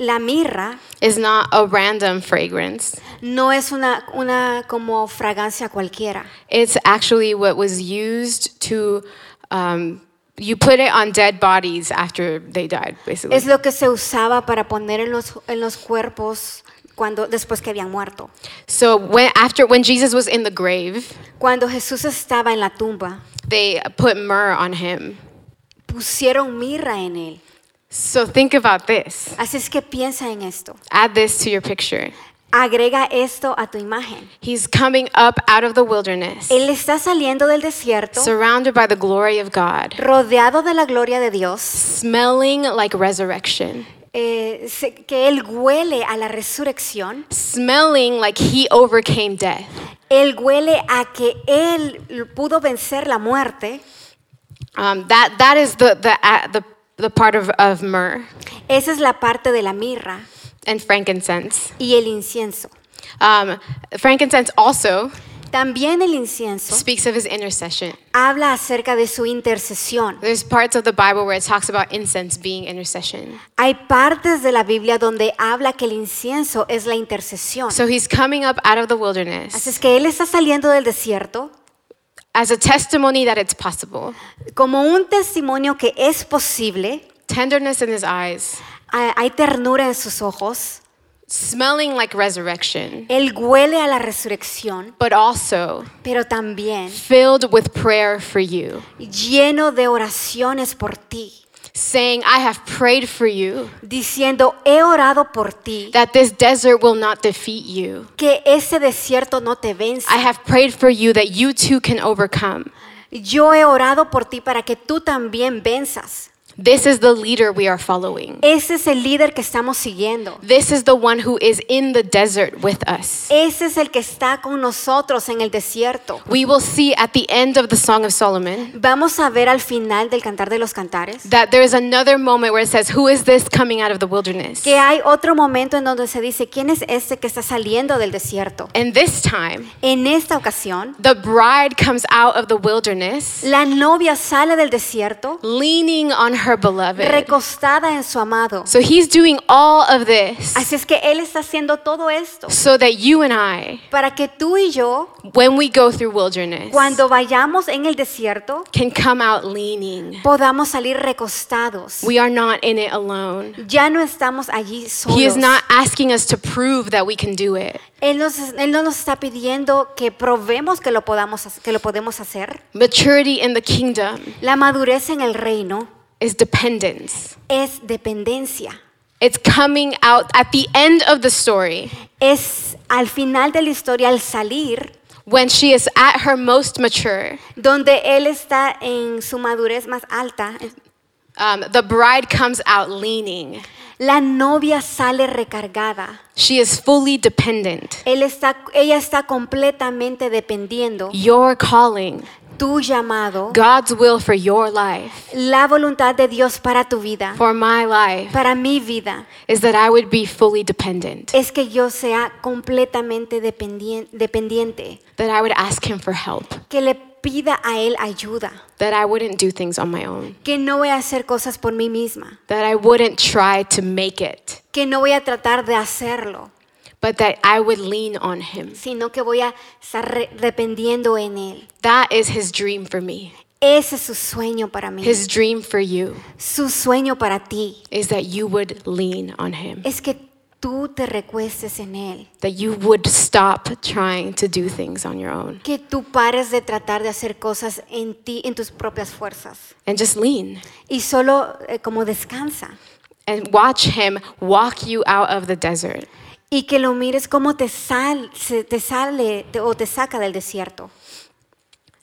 La mirra is not a random fragrance. no es una, una como fragancia cualquiera. It's actually what was used to, um, you put it on dead bodies after they died, basically. Es lo que se usaba para poner en los, en los cuerpos cuando, después que habían muerto. So when after when Jesus was in the grave, Cuando Jesús estaba en la tumba, they put myrrh on him. pusieron mirra en él. So think about this. Así es que piensa en esto. Add this to your picture. Agrega esto a tu imagen. He's coming up out of the wilderness, Él está saliendo del desierto, surrounded by the glory of God, rodeado de la gloria de Dios, smelling like resurrection, eh, se- que Él huele a la resurrección, smelling like he overcame death. Él huele a que Él pudo vencer la muerte. Um, that that is the the uh, the, the part of, of myrrh Esa es la parte de la mirra and frankincense. y el incienso. Um, frankincense also También el incienso speaks of his intercession. habla acerca de su intercesión. There's parts of the Bible where it talks about incense being intercession. Hay partes de la Biblia donde habla que el incienso es la intercesión. So he's coming up out of the Así wilderness es que él está saliendo del desierto as a testimony that it's possible. como un testimonio que es posible. Tenderness in his eyes, hay ternura en sus ojos. Smelling like resurrection, Él huele a la resurrección, but also pero también filled with prayer for you, lleno de oraciones por ti, saying, I have prayed for you diciendo, he orado por ti, that this desert will not defeat you. que ese desierto no te vence. I have prayed for you that you too can overcome. Yo he orado por ti para que tú también venzas. This is the leader we are following. Ese es el líder que estamos siguiendo. This is the one who is in the desert with us. Ese es el que está con nosotros en el desierto. We will see at the end of the Song of Solomon Vamos a ver al final del Cantar de los Cantares that there is another moment where it says, Who is this coming out of the wilderness? que hay otro momento en donde se dice, ¿quién es este que está saliendo del desierto? And this time, En esta ocasión, the bride comes out of the wilderness la novia sale del desierto leaning on her beloved. recostada en su amado. So he's doing all of this Así es que Él está haciendo todo esto so that you and I, para que tú y yo, when we go through wilderness, cuando vayamos en el desierto, can come out leaning. podamos salir recostados. We are not in it alone. Ya no estamos allí He is solos. not asking us to prove that we can do it. Él, nos- él no nos está pidiendo que probemos que lo, podamos, que lo podemos hacer. Maturity in the kingdom La madurez en el reino is dependence. es dependencia. It's coming out at the end of the story Es al final de la historia, al salir, when she is at her most mature. donde Él está en su madurez más alta. Um, the bride comes out leaning. La novia sale recargada. She is fully dependent. Él está, ella está completamente dependiendo. Your calling, Tu llamado, God's will for your life, la voluntad de Dios para tu vida, for my life, para mi vida, is that I would be fully dependent, es que yo sea completamente dependien- dependiente, that I would ask Him for help, que le pida a Él ayuda, that I wouldn't do things on my own, que no voy a hacer cosas por mí misma, that I wouldn't try to make it, que no voy a tratar de hacerlo, but that I would lean on Him. sino que voy a estar dependiendo en Él. That is His dream for me. Ese es su sueño para mí. His dream for you Su sueño para ti is that you would lean on Him, es que tú te recuestes en Él, that you would stop trying to do things on your own que tú pares de tratar de hacer cosas en ti, en tus propias fuerzas, and just lean y solo eh, como descansa. and watch Him walk you out of the desert. Y que lo mires cómo te, sal, te sale te- o te saca del desierto.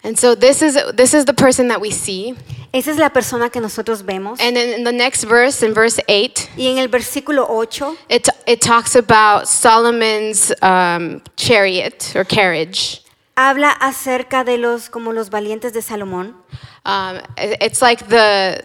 And so this is this is the person that we see. Esa es la persona que nosotros vemos. And then in the next verse, in verse 8, Y en el versículo 8 it, it talks about Solomon's um, chariot or carriage. habla acerca de los como los valientes de Salomón. Um, it's like the,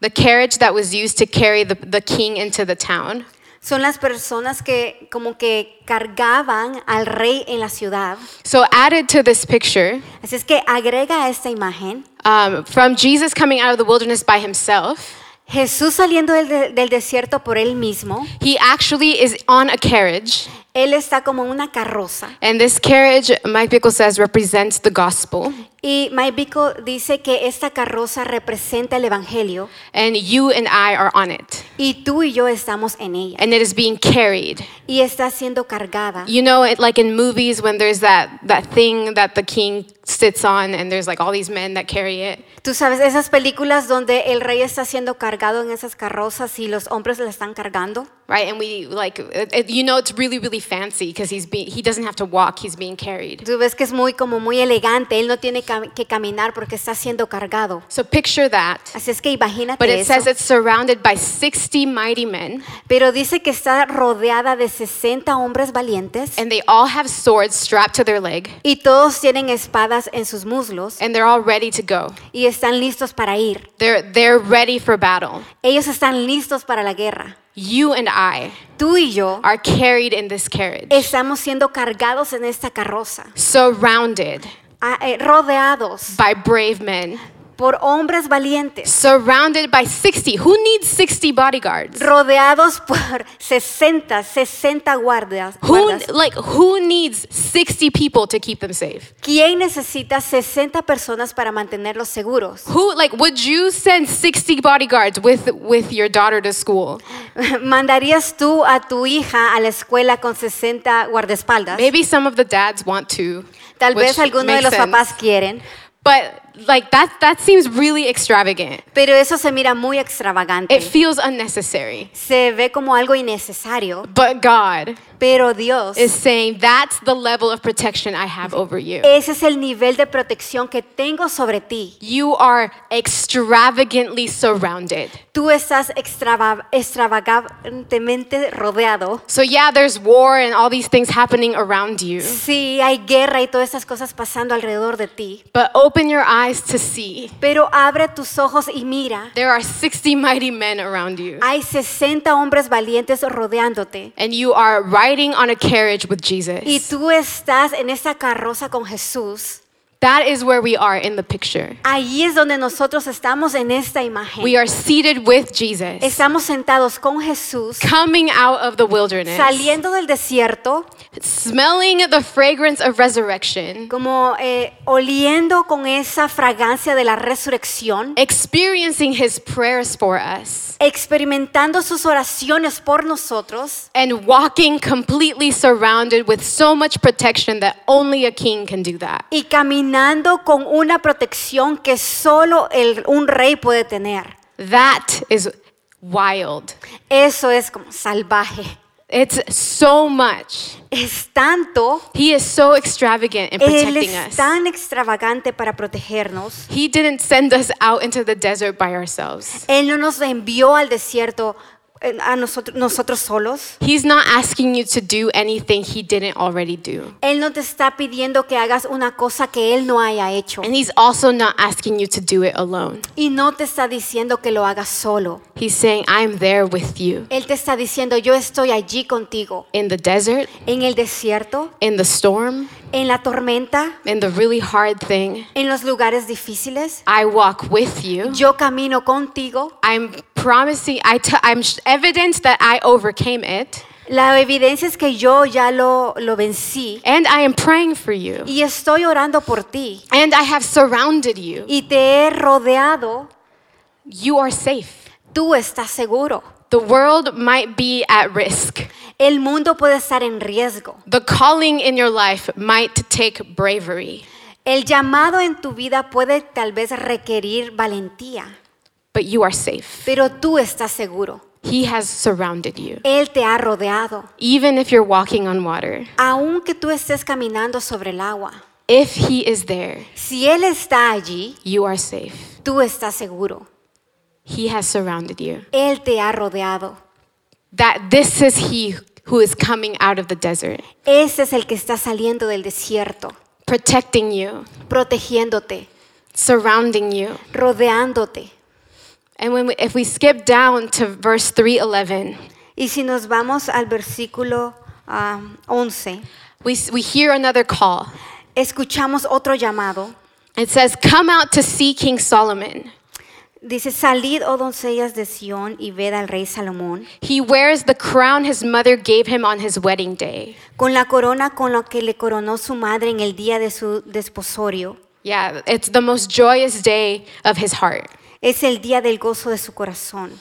the carriage that was used to carry the, the king into the town. Son las personas que como que cargaban al rey en la ciudad. So added to this picture, Así es que agrega a esta imagen um, from Jesus coming out of the wilderness by himself, Jesús saliendo del, de- del desierto por él mismo. he actually is on a carriage. Él está como una carroza. And this carriage, Mike Bickle says, represents the gospel. Y Mike Bickle dice que esta carroza representa el evangelio And you and I are on it. y tú y yo estamos en ella. And it is being carried. Y está siendo cargada. You know, it, like in movies when there's that, that thing that the king sits on and there's like all these men that carry it. Tú sabes, esas películas donde el rey está siendo cargado en esas carrozas y los hombres la están cargando. Right, and we like, it, it- you know, it's really, really fancy because he's being, he doesn't have to walk; he's being carried. Tú ves que es muy como muy elegante, él no tiene que caminar porque está siendo cargado. So picture that. Así es que imagínate But it eso. says it's surrounded by 60 mighty men, Pero dice que está rodeada de 60 hombres valientes and they all have swords strapped to their leg, y todos tienen espadas en sus muslos and they're all ready to go. y están listos para ir. They're, they're ready for battle. Ellos están listos para la guerra. You and I Tú y yo are carried in this carriage, estamos siendo cargados en esta carroza, surrounded eh, rodeados by brave men, por hombres valientes, surrounded by 60. Who needs 60 bodyguards? rodeados por 60, 60 guardias. Who like who needs 60 people to keep them safe? ¿Quién necesita 60 personas para mantenerlos seguros? Who like would you send 60 bodyguards with with your daughter to school? ¿Mandarías tú a tu hija a la escuela con 60 guardaespaldas? Maybe some of the dads want to. Tal vez algunos de los sense. papás quieren, But like that that seems really extravagant. pero eso se mira muy extravagante. It feels unnecessary. Se ve como algo innecesario, But God pero Dios, is saying that's the level of protection I have over you. ese es el nivel de protección que tengo sobre ti. You are extravagantly surrounded. Tú estás extrava- extravagantemente rodeado. So yeah, there's war and all these things happening around you. Sí, hay guerra y todas esas cosas pasando alrededor de ti. But open your eyes to see. Pero abre tus ojos y mira. There are 60 mighty men around you. Hay 60 hombres valientes rodeándote. And you are riding on a carriage with Jesus. Y tú estás en esa carroza con Jesús. That is where we are in the picture. Ahí es donde nosotros estamos en esta imagen. We are seated with Jesus, Estamos sentados con Jesús, coming out of the wilderness, saliendo del desierto, smelling the fragrance of resurrection, como eh, oliendo con esa fragancia de la resurrección, experiencing his prayers for us, experimentando sus oraciones por nosotros and walking completely surrounded with so much protection that only a king can do that. y caminando con una protección que solo el- un rey puede tener. That is wild. Eso es como salvaje. It's so much. Es tanto, He is so extravagant in Él protecting es us. tan extravagante para protegernos. He didn't send us out into the desert by ourselves. Él no nos envió al desierto a nosotros, nosotros solos. He's not asking you to do anything he didn't already do. Él no te está pidiendo que hagas una cosa que Él no haya hecho. And he's also not asking you to do it alone. Y no te está diciendo que lo hagas solo. He's saying, I'm there with you Él te está diciendo, yo estoy allí contigo. in the desert, En el desierto, in the storm, en la tormenta, in the really hard thing. en los lugares difíciles. I walk with you. Yo camino contigo. I'm promising, I t- I'm evidence that I overcame it. La evidencia es que yo ya lo, lo vencí. And I am praying for you. Y estoy orando por ti. And I have surrounded you. Y te he rodeado. You are safe. Tú estás seguro. The world might be at risk. El mundo puede estar en riesgo. The calling in your life might take bravery, El llamado en tu vida puede tal vez requerir valentía. but you are safe. Pero tú estás seguro. He has surrounded you. Él te ha rodeado. Even if you're walking on water, Aunque tú estés caminando sobre el agua. if He is there, Si Él está allí, you are safe. tú estás seguro. He has surrounded you. Él te ha rodeado. That this is He who is coming out of the desert, Ese es el que está saliendo del desierto, protecting you, protegiéndote, surrounding you. rodeándote. And when we, if we skip down to verse 311, Y si nos vamos al versículo ah, 11, we, we hear another call. escuchamos otro llamado. It says, Come out to see King Solomon. Dice, salid, oh doncellas de Sión, y ved al rey Salomón, He wears the crown his mother gave him on his wedding day. con la corona con la que le coronó su madre en el día de su desposorio. Yeah, it's the most joyous day of his heart. Es el día del gozo de su corazón.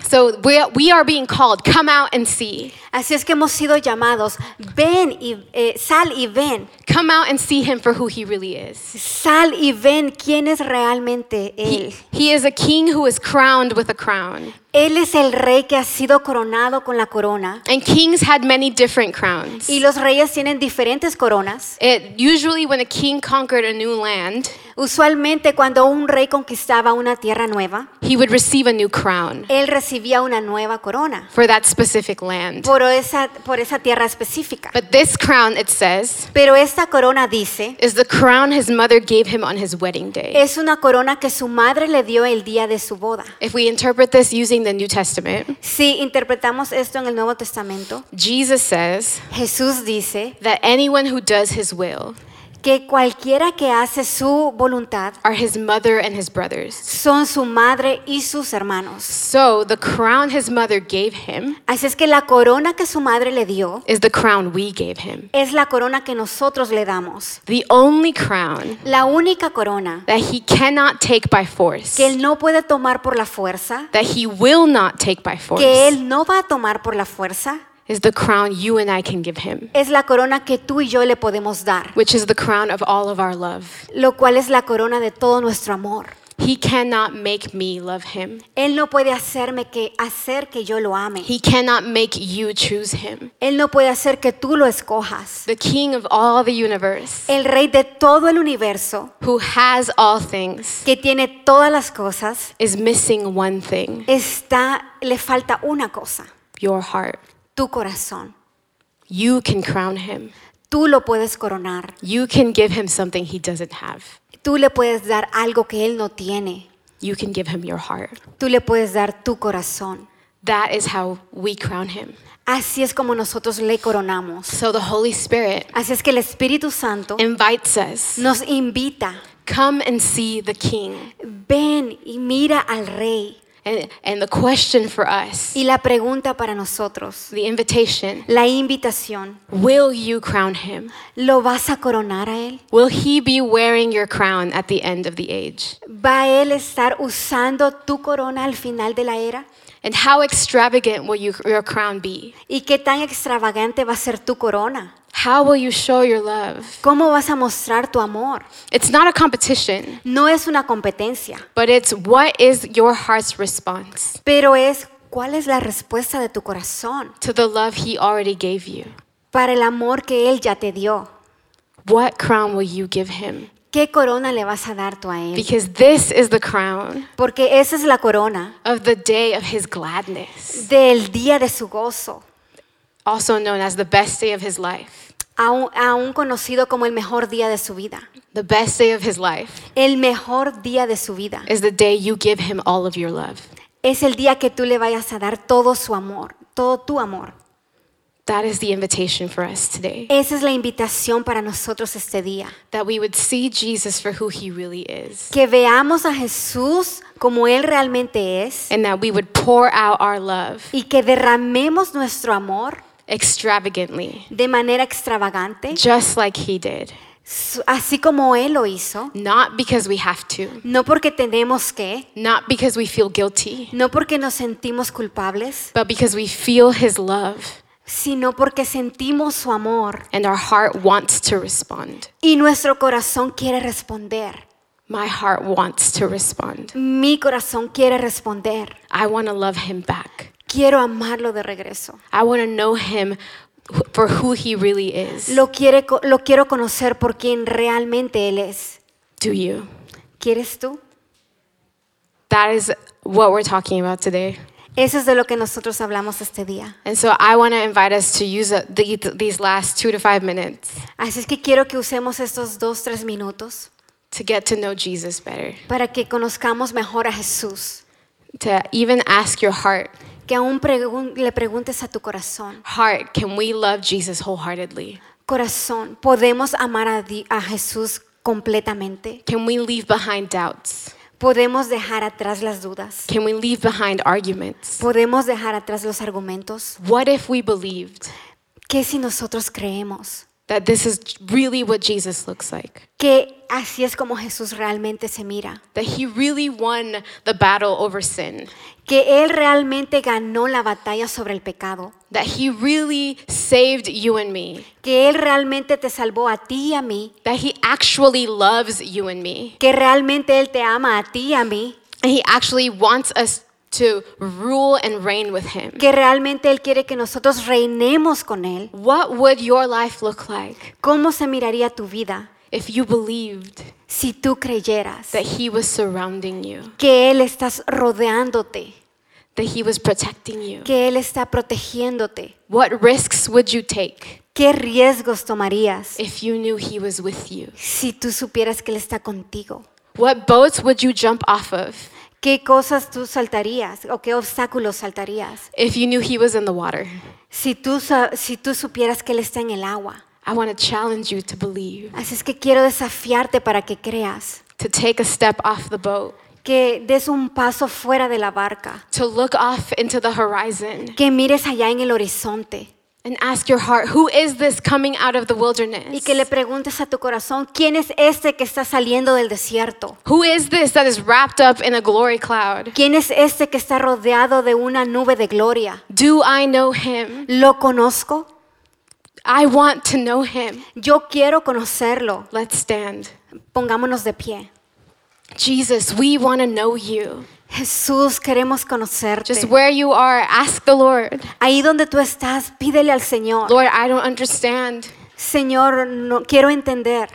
So we, we are being called, come out and see. Así es que hemos sido llamados, ven y eh, sal y ven, Come out and see him for who he really is. sal y ven quién es realmente He, él. he is a king who is crowned with a crown. Él es el rey que ha sido coronado con la corona. And kings had many different crowns. Y los reyes tienen diferentes coronas. It, usually, when a king conquered a new land, Usualmente cuando un rey conquistaba una tierra nueva, he would receive a new crown él recibía una nueva corona for that specific land. por esa, por esa tierra específica. But this crown, it says, Pero esta corona dice, is the crown his mother gave him on his wedding day. es una corona que su madre le dio el día de su boda. If we interpret this using the New Testament, Si interpretamos esto en el Nuevo Testamento, Jesus says Jesús dice that anyone who does his will que cualquiera que hace su voluntad are his mother and his brothers. son su madre y sus hermanos. So the crown his mother gave him Así es que la corona que su madre le dio is the crown we gave him. es la corona que nosotros le damos. The only crown La única corona that he cannot take by force, que él no puede tomar por la fuerza, that he will not take by force, que él no va a tomar por la fuerza, is the crown you and I can give him, es la corona que tú y yo le podemos dar, which is the crown of all of our love. lo cual es la corona de todo nuestro amor. He cannot make me love him. Él no puede hacerme que hacer que yo lo ame. He cannot make you choose him. Él no puede hacer que tú lo escojas. The king of all the universe, El rey de todo el universo, who has all things, que tiene todas las cosas, is missing one thing está le falta una cosa, your heart. Tu corazón. You can crown him. Tú lo puedes coronar. You can give him something he doesn't have. Tú le puedes dar algo que él no tiene. You can give him your heart. Tú le puedes dar tu corazón. That is how we crown him. Así es como nosotros le coronamos. So the Holy Spirit Así es que el Espíritu Santo invites us nos invita. come and see the king. Ven y mira al rey. And, and the question for us, Y la pregunta para nosotros, the invitation, la invitación, will you crown him? ¿lo vas a coronar a él? Will he be wearing your crown at the end of the age? ¿Va él estar usando tu corona al final de la era? And how extravagant will you, your crown be? ¿Y qué tan extravagante va a ser tu corona? How will you show your love? ¿Cómo vas a mostrar tu amor? It's not a competition, No es una competencia, but it's what is your heart's response pero es cuál es la respuesta de tu corazón to the love he already gave you. para el amor que él ya te dio. What crown will you give him? ¿Qué corona le vas a dar tú a él? Because this is the crown Porque esa es la corona of the day of his gladness, del día de su gozo, also known as the best day of his life. Aún, aún conocido como el mejor día de su vida. The best day of his life El mejor día de su vida is the day you give him all of your love. es el día que tú le vayas a dar todo su amor, todo tu amor. That is the invitation for us today. Esa es la invitación para nosotros este día. That we would see Jesus for who he really is. Que veamos a Jesús como Él realmente es And that we would pour out our love y que derramemos nuestro amor extravagantly, de manera extravagante, just like he did. así como Él lo hizo. Not because we have to, No porque tenemos que, not because we feel guilty, no porque nos sentimos culpables, but because we feel his love sino porque sentimos su amor and our heart wants to respond. y nuestro corazón quiere responder. My heart wants to respond. Mi corazón quiere responder. I want to love him back. Quiero amarlo de regreso. I want to know him for who he really is. Lo, quiere, lo quiero conocer por quien realmente Él es. Do you? ¿Quieres tú? That is what we're talking about today. Eso es de lo que nosotros hablamos este día. And so I want to invite us to use the, these last two to five minutes Así es que quiero que usemos estos dos, tres minutos to get to know Jesus better, para que conozcamos mejor a Jesús. to even ask your heart, Que aún pregun- le preguntes a tu corazón. heart, can we love Jesus wholeheartedly? Corazón, ¿podemos amar a, Di- a Jesús completamente? Can we leave behind doubts? ¿Podemos dejar atrás las dudas? Can we leave behind arguments? ¿Podemos dejar atrás los argumentos? What if we believed ¿Qué si nosotros creemos that this is really what Jesus looks like? que así es como Jesús realmente se mira? That he really won the battle over sin? Que Él realmente ganó la batalla sobre el pecado? That he really saved you and me? Que Él realmente te salvó a ti y a mí? That he actually loves you and me? Que realmente Él te ama a ti y a mí? And he actually wants us to rule and reign with Him. que realmente Él quiere que nosotros reinemos con Él, What would your life look like ¿cómo se miraría tu vida if you believed si tú creyeras that He was surrounding you, que Él está rodeándote, that He was protecting you? que Él está protegiéndote? What risks would you take ¿Qué riesgos tomarías if you knew He was with you? si tú supieras que Él está contigo? What boats would you jump off of ¿Qué cosas tú saltarías o qué obstáculos saltarías if you knew He was in the water? si tú, si tú supieras que Él está en el agua? I want to challenge you to believe, Así es que quiero desafiarte para que creas, to take a step off the boat, que des un paso fuera de la barca, to look off into the horizon. Que mires allá en el horizonte and ask your heart, who is this coming out of the wilderness? y que le preguntes a tu corazón, ¿quién es este que está saliendo del desierto? Who is this that is wrapped up in a glory cloud? ¿Quién es este que está rodeado de una nube de gloria? Do I know him? ¿Lo conozco? I want to know him. Yo quiero conocerlo. Let's stand. Pongámonos de pie. Jesus, we want to know you. Jesús, queremos conocerte. Just where you are, ask the Lord. Ahí donde tú estás, pídele al Señor. Lord, I don't understand. Señor, no quiero entender.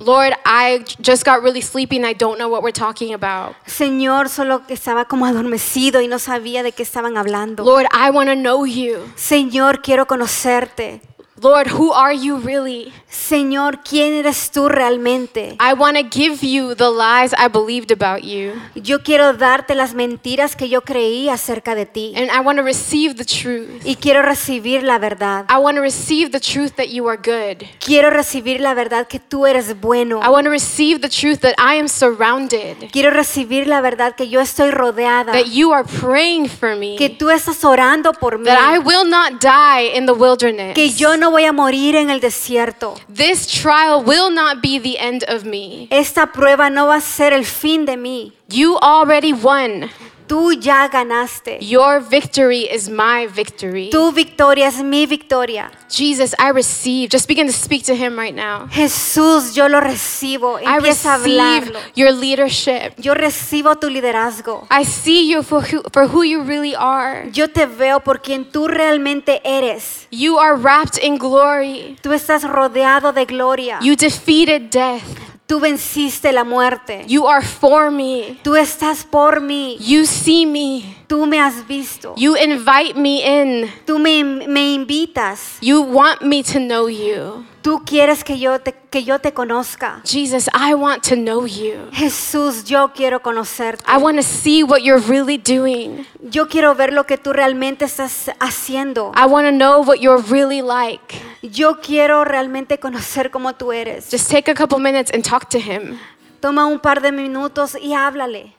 Lord, I just got really sleepy and I don't know what we're talking about. Señor, solo estaba como adormecido y no sabía de qué estaban hablando. Lord, I want to know you. Señor, quiero conocerte. Lord, who are you really? Señor, ¿quién eres tú realmente? I want to give you the lies I believed about you. Yo quiero darte las mentiras que yo creí acerca de ti. And I want to receive the truth. Y quiero recibir la verdad. I want to receive the truth that you are good. Quiero recibir la verdad que tú eres bueno. I want to receive the truth that I am surrounded, Quiero recibir la verdad que yo estoy rodeada. that you are praying for me, Que tú estás orando por mí. that I will not die in the wilderness. Que yo no voy a morir en el desierto. This trial will not be the end of me. Esta prueba no va a ser el fin de mí. You already won. Tú ya ganaste. Your victory is my victory. Tu victoria es mi victoria. Jesus, I receive. Just begin to speak to him right now. Jesús, yo lo recibo. I Empieza receive your leadership. Yo recibo tu liderazgo. I see you for who, for who you really are. Yo te veo por quien tú realmente eres. You are wrapped in glory. Tú estás rodeado de gloria. You defeated death. Tú venciste la muerte. You are for me. Tú estás por mí. You see me. Tú me has visto. You invite me in. Tú me, me invitas. You want me to know you. Tú quieres que yo te, que yo te conozca. Jesus, I want to know you. Jesús, yo quiero conocerte. I want to see what you're really doing. Yo quiero ver lo que tú realmente estás haciendo. I want to know what you're really like. Yo quiero realmente conocer cómo tú eres. Just take a couple minutes and talk to him. Toma un par de minutos y háblale.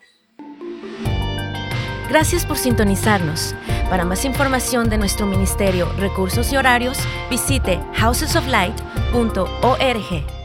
Gracias por sintonizarnos. Para más información de nuestro ministerio, recursos y horarios, visite housesoflight.org.